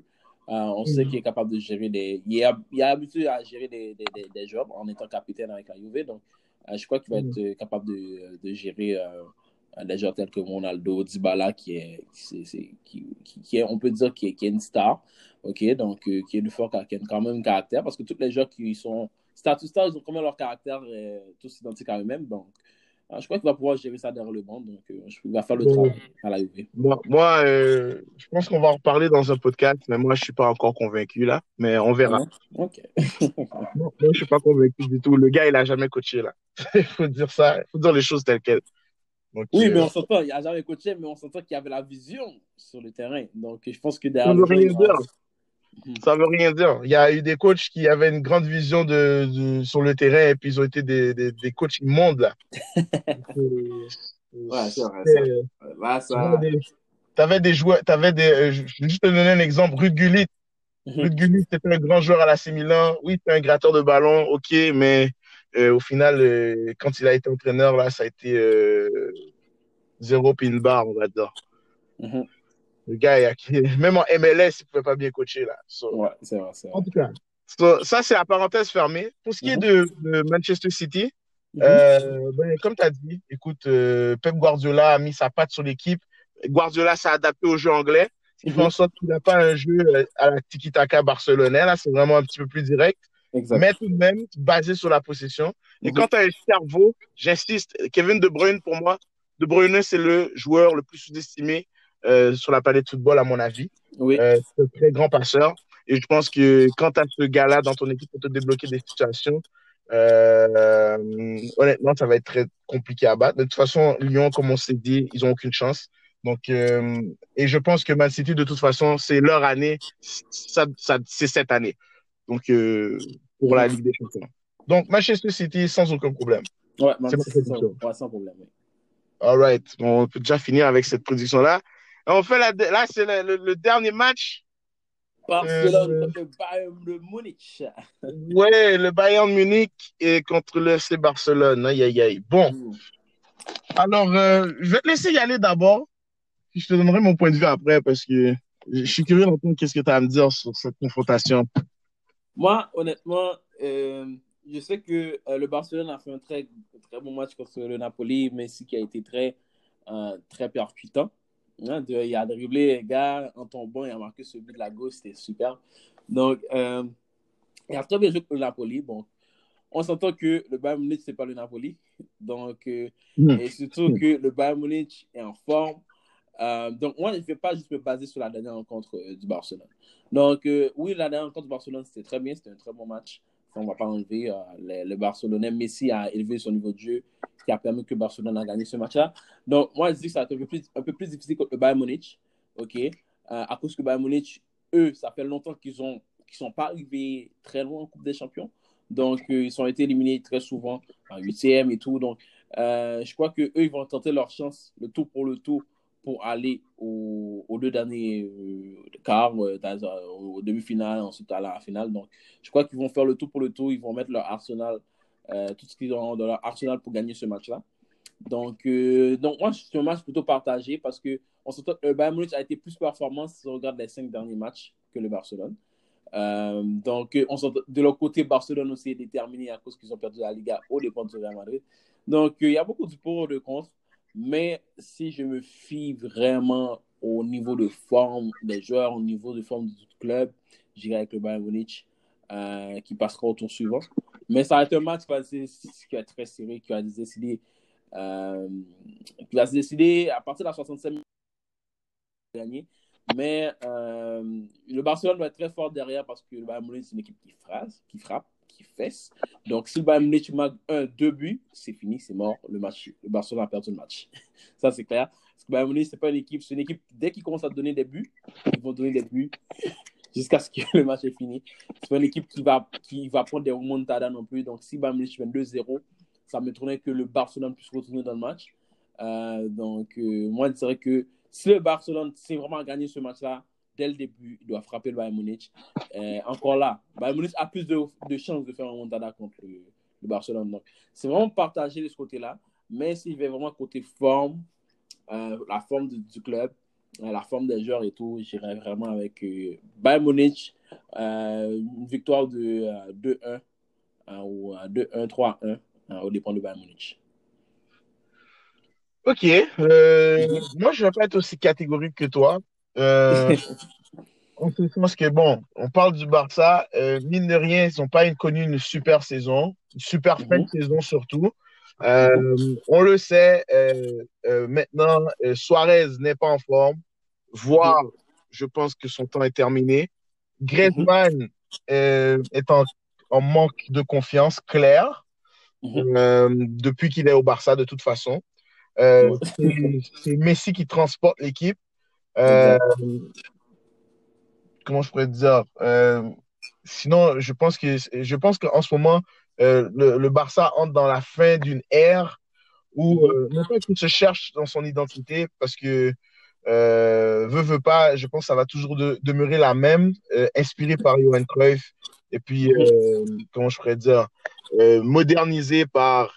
Euh, on sait Mhm. qu'il est capable de gérer des. Il est, il est habitué à gérer des, des, des, des jobs en étant capitaine avec la Juve, donc euh, je crois qu'il va Mhm. être euh, capable de, de gérer euh, des joueurs tels que Ronaldo, Dybala, qui est, c'est- c'est- qui, qui, qui est, on peut dire, qui est, qui est une star, ok, donc qui est de fort, qui a quand même un caractère, parce que tous les joueurs qui sont status stars, ils ont quand même leur caractère euh, tous identiques à eux-mêmes, donc euh, je crois qu'il va pouvoir gérer ça derrière le banc, donc euh, il va faire le travail à la Juve. Moi, moi euh, je pense qu'on va en reparler dans un podcast, mais moi, je suis pas encore convaincu là. Mais on verra. Ok. Moi, je suis pas convaincu du tout. Le gars, il a jamais coaché là. Il faut dire ça. Il faut dire les choses telles quelles. Donc, Oui, euh, mais on s'entend, il n'a jamais coaché, mais on s'entend qu'il y avait la vision sur le terrain. Donc, je pense que derrière veut le dire. Ça veut rien dire. Il y a eu des coachs qui avaient une grande vision de, de- sur le terrain et puis ils ont été des, des, des coachs immondes là. Ouais, c'est vrai, c'est- ça. Là, tu avais ça. des, t'avais des joueurs, t'avais des, euh, je vais juste te donner un exemple. Ruud Gullit. Mhm. Ruud Gullit, c'était un grand joueur à l'AC Milan. Oui, c'était un gratteur de ballon, ok, mais euh, au final, euh, quand il a été entraîneur, là, ça a été euh, zéro pin bar, on va dire. Mhm. Le gars, même en MLS, il pouvait pas bien coacher, là. So, Ouais, c'est vrai, c'est en tout cas, so, ça, c'est la parenthèse fermée. Pour ce qui est Mhm. de, de Manchester City, Mhm. euh, ben, comme tu as dit, écoute, euh, Pep Guardiola a mis sa patte sur l'équipe. Guardiola s'est adapté au jeu anglais. Il fait Mhm. en sorte qu'il n'a pas un jeu euh, à la tiki-taka barcelonais. Là, c'est vraiment un petit peu plus direct, mais tout de même basé sur la possession. Et Mhm. quand tu as un cerveau, j'insiste, Kevin De Bruyne, pour moi, De Bruyne, c'est le joueur le plus sous-estimé euh, sur la planète football, à mon avis. Oui. Euh, c'est un très grand passeur. Et je pense que quand tu as ce gars-là dans ton équipe pour te débloquer des situations, euh, honnêtement, ça va être très compliqué à battre. De toute façon, Lyon, comme on s'est dit, ils ont aucune chance. Donc, et je pense que Man City, de toute façon, c'est leur année. Ça, ça, c'est cette année. Donc, pour la Ligue des Champions. Donc, Manchester City, sans aucun problème. Ouais, man, c'est ma c'est ça. prédiction. Ouais, sans problème. oui. All right. Bon, on peut déjà finir avec cette prédiction-là. On fait la, là, c'est le, le- le dernier match. Barcelone Euh, contre le Bayern de Munich. Ouais, le Bayern Munich et contre le FC Barcelone. Aïe, aïe, aïe. Bon, Mhm. alors, euh, je vais te laisser y aller d'abord. Je te donnerai mon point de vue après parce que je suis curieux d'entendre qu'est-ce que tu as à me dire sur cette confrontation. Moi, honnêtement, euh, je sais que euh, le Barcelone a fait un très, très bon match contre le Napoli, Messi qui a été très, euh, très percutant. Hein, de- il a dribblé les gars en tombant, il a marqué ce but de la gauche, c'était super. Donc, euh, il a très bien joué contre le Napoli. Bon, on s'entend que le Bayern Munich, c'est pas le Napoli. Donc, euh, Hmm. et surtout que le Bayern Munich est en forme. Euh, donc, moi, je ne vais pas juste me baser sur la dernière rencontre euh, du Barcelone. Donc, oui, la dernière rencontre du Barcelone, c'était très bien, c'était un très bon match. On ne va pas enlever. le, Barcelonais, Messi a élevé son niveau de jeu, qui a permis que Barcelone a gagné ce match-là. Donc, moi, je dis que ça va être un peu plus, difficile contre le Bayern Munich, OK? Euh, à cause que Bayern Munich eux, ça fait longtemps qu'ils ont qui sont pas arrivés très loin en Coupe des Champions. Donc, euh, ils ont été éliminés très souvent en huitième et tout. Donc, euh, je crois qu'eux, ils vont tenter leur chance, le tour pour le tour, pour aller aux, deux derniers quarts, au demi-finale, ensuite à la finale. Donc, je crois qu'ils vont faire le tour pour le tour. Ils vont mettre leur arsenal, tout ce qu'ils ont dans leur arsenal pour gagner ce match-là. Donc, donc, moi, c'est un match plutôt partagé parce que on le Bayern Munich a été plus performant si on regarde les cinq derniers matchs que le Barcelone. Euh, donc, on de leur côté, Barcelone aussi est déterminé à cause qu'ils ont perdu la Liga au dépend de Real Madrid. Donc, il y a beaucoup de pour et de contre. Mais si je me fie vraiment au niveau de forme des joueurs, au niveau de forme du club, j'irai avec le Bayern Munich euh, qui passera au tour suivant. Mais ça va être un match qui va être très serré, qui va décider, euh, qui va se décider à partir de la 65 minutes gagner. Mais euh, le Barcelone doit être très fort derrière parce que le Bayern Munich, c'est une équipe qui frappe, qui frappe, qui fesse. Donc, si le Bayern Munich marque un, deux buts, c'est fini, c'est mort. Le, match, le Barcelone a perdu le match. Ça, c'est clair. Parce que le Bayern Munich, c'est pas une équipe, c'est une équipe, dès qu'ils commencent à donner des buts, ils vont donner des buts jusqu'à ce que le match est fini. C'est pas une équipe qui va, qui va prendre des remontadas non plus. Donc, si Bayern Munich mène 2-0, ça me tournait que le Barcelone puisse retourner dans le match. Euh, donc, euh, moi, je dirais que si le Barcelone sait vraiment gagner ce match-là, dès le début, il doit frapper le Bayern Munich. Euh, encore là, Bayern Munich a plus de, chances de faire un montada contre le, Barcelone. Donc, c'est vraiment partagé de ce côté-là. Mais s'il veut vraiment côté forme, la forme du, club, la forme des joueurs et tout, j'irai vraiment avec Bayern Munich, une victoire de 2-1 ou 2-1, 3-1 au dépend de Bayern Munich. Ok, euh, moi je vais pas être aussi catégorique que toi. Euh, sens que bon, on parle du Barça, euh, mine de rien, ils n'ont pas connu une super saison, une super fin de mhm. saison surtout. Euh, on le sait, maintenant, Suarez n'est pas en forme, voire, mhm. je pense que son temps est terminé. Griezmann est en, en, manque de confiance clair mhm. depuis qu'il est au Barça de toute façon. Euh, c'est Messi qui transporte l'équipe. Euh, comment je pourrais dire euh, Sinon, je pense que je pense qu'en ce moment, le, Barça entre dans la fin d'une ère où pas qu'il se cherche dans son identité parce que veut veut pas, je pense que ça va toujours demeurer la même, inspiré par Johan Cruyff et puis comment je pourrais dire modernisé par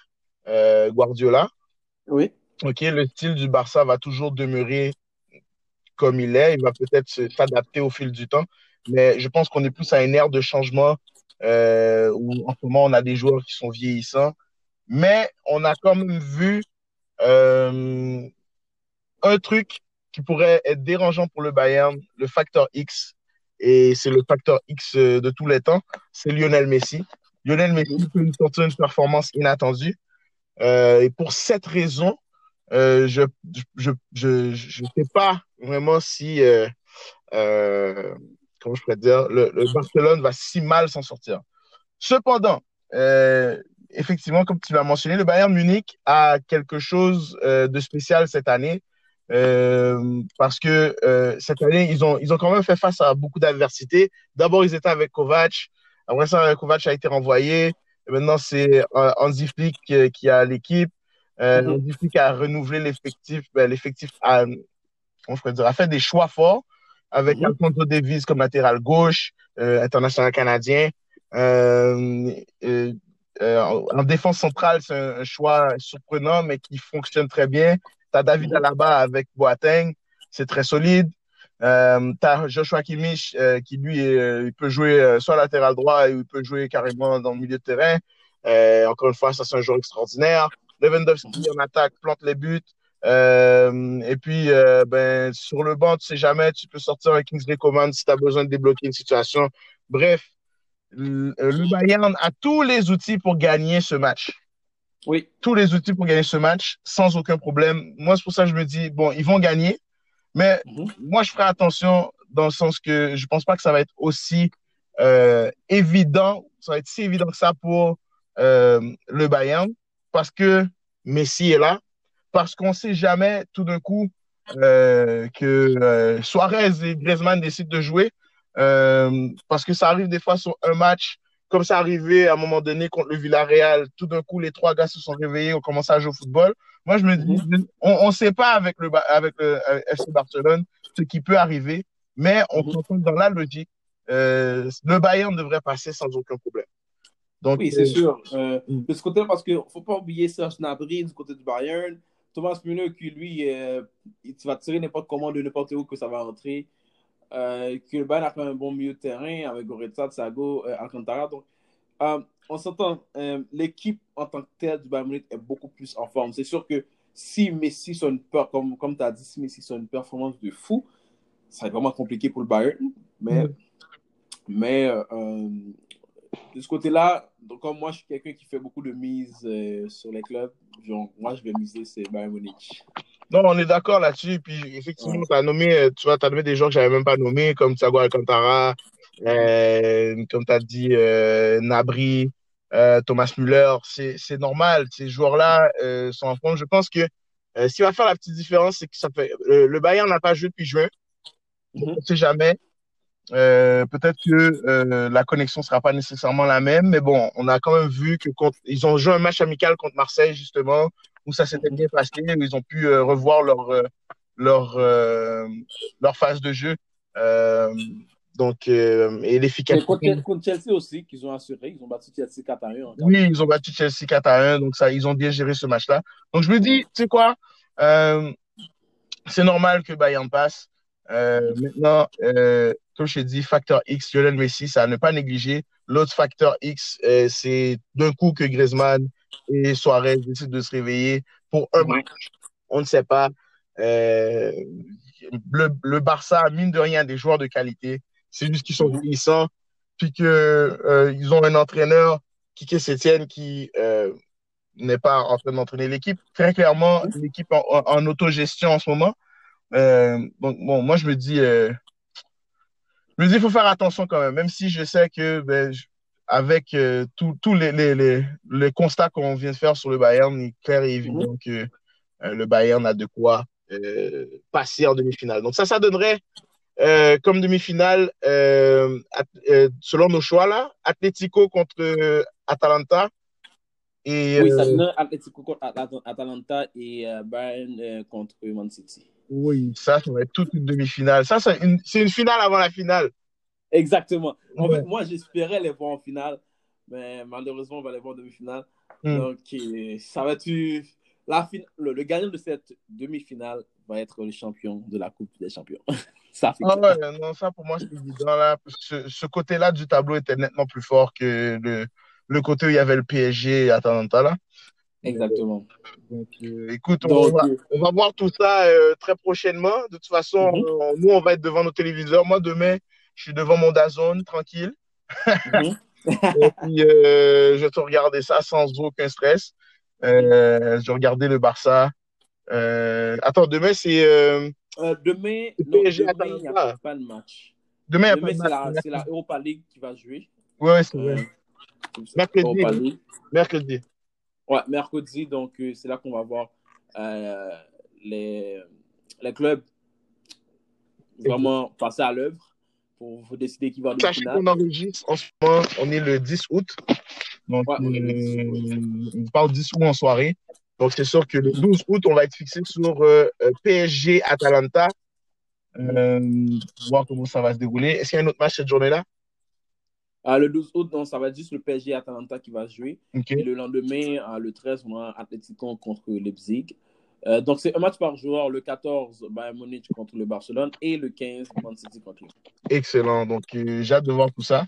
Guardiola. Oui. OK, le style du Barça va toujours demeurer comme il est. Il va peut-être s'adapter au fil du temps. Mais je pense qu'on est plus à une ère de changement euh, où en ce moment, on a des joueurs qui sont vieillissants. Mais on a quand même vu euh, un truc qui pourrait être dérangeant pour le Bayern, le facteur X. Et c'est le facteur X de tous les temps, c'est Lionel Messi. Lionel Messi peut nous sortir une performance inattendue. Euh, et pour cette raison, euh, je je, je, je sais pas vraiment si, euh, euh, comment je pourrais dire, le, le, Barcelone va si mal s'en sortir. Cependant, effectivement, comme tu l'as mentionné, le Bayern Munich a quelque chose de spécial cette année. parce que cette année, ils ont, ils ont quand même fait face à beaucoup d'adversités. D'abord, ils étaient avec Kovac. Après ça, Kovac a été renvoyé. Et maintenant, c'est Hansi Flick qui a l'équipe. Euh, mm -hmm. à renouveler l'effectif, ben, l'effectif a, dire, a fait des choix forts avec mm -hmm. Alfonso Davis comme latéral gauche, euh, international canadien. Euh, euh, euh en défense centrale, c'est un, choix surprenant, mais qui fonctionne très bien. Tu as David mhm. Alaba avec Boateng, c'est très solide. Euh, tu as Joshua Kimmich euh, qui, lui, il peut jouer soit latéral droit ou il peut jouer carrément dans le milieu de terrain. encore une fois, ça, c'est un joueur extraordinaire. Lewandowski en attaque plante les buts. Euh, et puis, euh, ben, sur le banc, tu sais jamais, tu peux sortir un Kingsley Coman si tu as besoin de débloquer une situation. Bref, le, Bayern a tous les outils pour gagner ce match. Oui. Tous les outils pour gagner ce match sans aucun problème. Moi, c'est pour ça que je me dis, bon, ils vont gagner. Mais mhm. moi, je ferai attention dans le sens que je pense pas que ça va être aussi euh, évident, ça va être si évident que ça pour le Bayern parce que Messi est là, parce qu'on ne sait jamais tout d'un coup euh, que euh, Suarez et Griezmann décident de jouer. Euh, parce que ça arrive des fois sur un match, comme ça arrivait à un moment donné contre le Villarreal. Tout d'un coup, les trois gars se sont réveillés, ont commencé à jouer au football. Moi, je me dis, Mhm. on ne sait pas avec le, Ba- avec le FC Barcelone ce qui peut arriver, mais on Mhm. comprend dans la logique, le Bayern devrait passer sans aucun problème. Donc, Oui, c'est sûr. De ce côté, parce qu'il ne faut pas oublier Serge Gnabry du côté du Bayern. Thomas Müller, qui lui, euh, il va tirer n'importe comment de n'importe où que ça va rentrer. Euh, que le Bayern a fait un bon milieu de terrain avec Goretzka, Thiago, euh, Alcantara. Donc, euh, on s'entend, euh, l'équipe en tant que telle du Bayern Munich est beaucoup plus en forme. C'est sûr que si Messi peur, comme, comme tu as dit, si Messi soit une performance de fou, ça va être vraiment compliqué pour le Bayern. Mais, Mm. mais euh, de ce côté-là, donc comme moi, je suis quelqu'un qui fait beaucoup de mises euh, sur les clubs, genre, moi, je vais miser c'est Bayern Munich. Non, on est d'accord là-dessus. Puis effectivement, Ouais. tu as nommé, euh, tu vois, t'as nommé des gens que j'avais même pas nommés, comme Thiago Alcantara, euh, comme tu as dit, euh, Nabri, euh, Thomas Müller. C'est, c'est normal. Ces joueurs-là euh, sont en forme. Je pense que euh, ce qui va faire la petite différence, c'est que ça fait, euh, le Bayern n'a pas joué depuis juin. Mhm. on ne sait jamais. Euh, peut-être que euh, la connexion sera pas nécessairement la même, mais bon, on a quand même vu que contre, ils ont joué un match amical contre Marseille justement, où ça s'était bien passé, où ils ont pu euh, revoir leur leur leur phase de jeu. Donc et l'efficacité. contre, contre Chelsea aussi, qu'ils ont assuré, ils ont battu Chelsea 4 à 1 en Oui, ils ont battu Chelsea 4 à 1, donc ça, ils ont bien géré ce match-là. Donc je me dis, tu sais quoi, c'est normal que Bayern passe. Maintenant, comme je t'ai dit, facteur X, Lionel Messi, ça à ne pas négliger. L'autre facteur X, euh, c'est d'un coup que Griezmann et Suarez décident de se réveiller pour un match. On ne sait pas. Euh, le, le Barça, mine de rien, des joueurs de qualité. C'est juste qu'ils sont vieillissants, puis que euh, ils ont un entraîneur, Kike Sétienne, qui n'est pas en train d'entraîner l'équipe. Très clairement, l'équipe en, en, en autogestion en ce moment. Donc, bon, moi, je me dis, je me dis, il faut faire attention quand même, même si je sais que, ben, je- avec euh, tous les, les, les, les constats qu'on vient de faire sur le Bayern, il est clair et évident que euh, le Bayern a de quoi euh, passer en demi-finale. Donc, ça, ça donnerait comme demi-finale, selon nos choix, là, Atlético contre Atalanta. Et, Oui, ça euh, donne Atletico contre At- At- Atalanta et Bayern contre Man City. Oui, ça, ça va être toute une demi-finale. Ça, c'est une, c'est une finale avant la finale. Exactement. En Ouais. fait, moi, j'espérais les voir en finale, mais malheureusement, on va les voir en demi-finale. Hmm. Donc, euh, ça va être la fin... le, le gagnant de cette demi-finale va être le champion de la Coupe des Champions. ça fait Ah ouais, non, ça pour moi c'est évident là. Ce, ce côté-là du tableau était nettement plus fort que le, le côté où il y avait le PSG et Atalanta là. Exactement. Donc, euh, écoute, on, Donc, va, euh, on va voir tout ça euh, très prochainement. De toute façon, Mhm. on- nous, on va être devant nos téléviseurs. Moi, demain, je suis devant mon DAZN, tranquille. mhm. Et puis, euh, je vais te regarder ça sans aucun stress. Euh, je vais regarder le Barça. Euh, attends, demain, c'est euh, Euh, demain, non, demain, il n'y a pas de match. demain, il y a pas Demain, de c'est la, match. c'est la Europa League qui va jouer. Ouais, ouais, c'est Euh, vrai. Mercredi. Mercredi. Ouais, mercredi, donc euh, c'est là qu'on va voir euh, les, les clubs vraiment passer à l'œuvre pour, pour décider qui va Sachez qu'on enregistre en ce moment, on est le 10 août. Donc, Ouais, euh, on parle 10 août en soirée. Donc, c'est sûr que le 12 août, on va être fixé sur PSG Atalanta. Voir comment ça va se dérouler. Est-ce qu'il y a un autre match cette journée-là? Ah, le 12 août, non, ça va être juste le PSG Atalanta qui va jouer. Et le lendemain, ah, le 13, on a Atletico contre Leipzig. Euh, donc, c'est un match par joueur. Le 14, Bayern Munich contre le Barcelone. Et le 15, Man City contre le Excellent. Donc, euh, j'ai hâte de voir tout ça.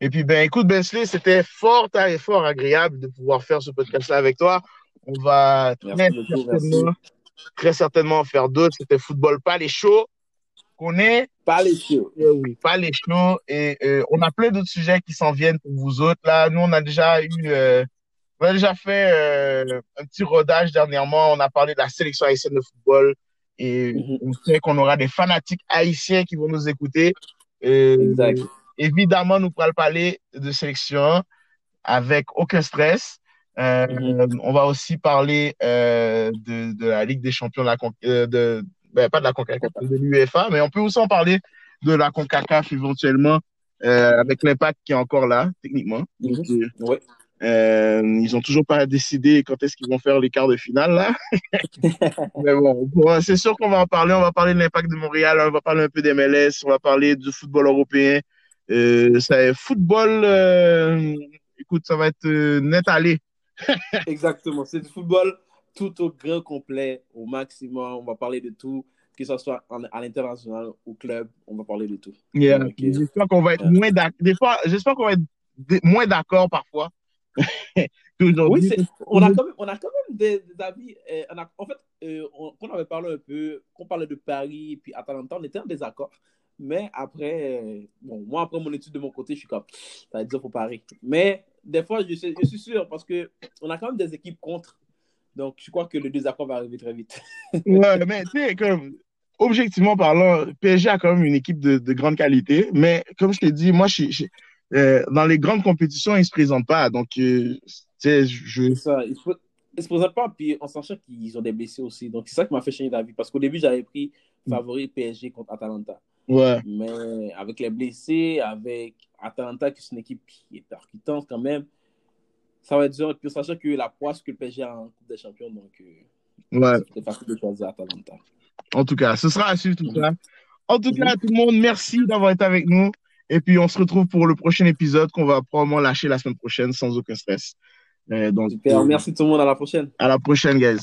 Et puis, ben, écoute, Bensley, c'était fort, et fort agréable de pouvoir faire ce podcast-là avec toi. On va très beaucoup, certainement, très certainement en faire d'autres. C'était Football Pas les shows qu'on est. Pas les chiots. Oui, pas les shows. Et euh, on a plein d'autres sujets qui s'en viennent pour vous autres. Là, nous, on a déjà eu, euh, on a déjà fait euh, un petit rodage dernièrement. On a parlé de la sélection haïtienne de football. Et Mhm. on sait qu'on aura des fanatiques haïtiens qui vont nous écouter. Exact. évidemment, nous pourrons parler de sélection avec aucun stress. Mhm. On va aussi parler de, de la Ligue des champions, de la, con- de, ben, pas de la CONCACAF, de l'UEFA, mais on peut aussi en parler de la CONCACAF éventuellement, euh, avec l'impact qui est encore là, techniquement. Donc, euh, Ouais. euh, ils ont toujours pas décidé quand est-ce qu'ils vont faire les quarts de finale, là. Mais bon, bon, c'est sûr qu'on va en parler. On va parler de l'impact de Montréal, on va parler un peu des MLS, on va parler du football européen. Euh, ça football, euh, écoute, ça va être euh, net aller. Exactement. C'est du football tout au grand complet, au maximum. On va parler de tout, que ce soit en- à l'international, au club, on va parler de tout. Yeah. Ok. J'espère qu'on va être moins d'accord. Des fois, j'espère qu'on va être moins d'accord parfois. Oui, on, a quand même, on a quand même des, des avis. euh, on a- en fait, euh, on, on avait parlé un peu, qu'on parlait de Paris, puis Atalanta, on était en désaccord. Mais après, euh, bon, moi, après mon étude de mon côté, je suis comme, ça va être dur pour Paris. Mais des fois, je, je suis sûr, parce qu'on a quand même des équipes contre. Donc, je crois que le désaccord va arriver très vite. Ouais, mais tu sais, comme, objectivement parlant, PSG a quand même une équipe de, de grande qualité. Mais comme je t'ai dit, moi, je, je- euh, dans les grandes compétitions, ils ne se présentent pas. Donc, euh, tu sais, je. C'est ça. Ils se, ils se présentent pas, puis on s'en qu'ils ont des blessés aussi. Donc, c'est ça qui m'a fait changer d'avis. Parce qu'au début, j'avais pris favori PSG contre Atalanta. Ouais. Mais avec les blessés, avec Atalanta, qui est une équipe qui est percutante quand même, ça va être dur. Puis sachant que la poisse que le PSG a en Coupe des Champions, donc euh, Ouais. c'est facile de choisir Atalanta. En tout cas, ce sera à suivre tout ça. En tout cas, tout le monde, merci d'avoir été avec nous. Et puis, on se retrouve pour le prochain épisode qu'on va probablement lâcher la semaine prochaine sans aucun stress. Euh, donc, Super, merci tout le monde, à la prochaine. à la prochaine, guys.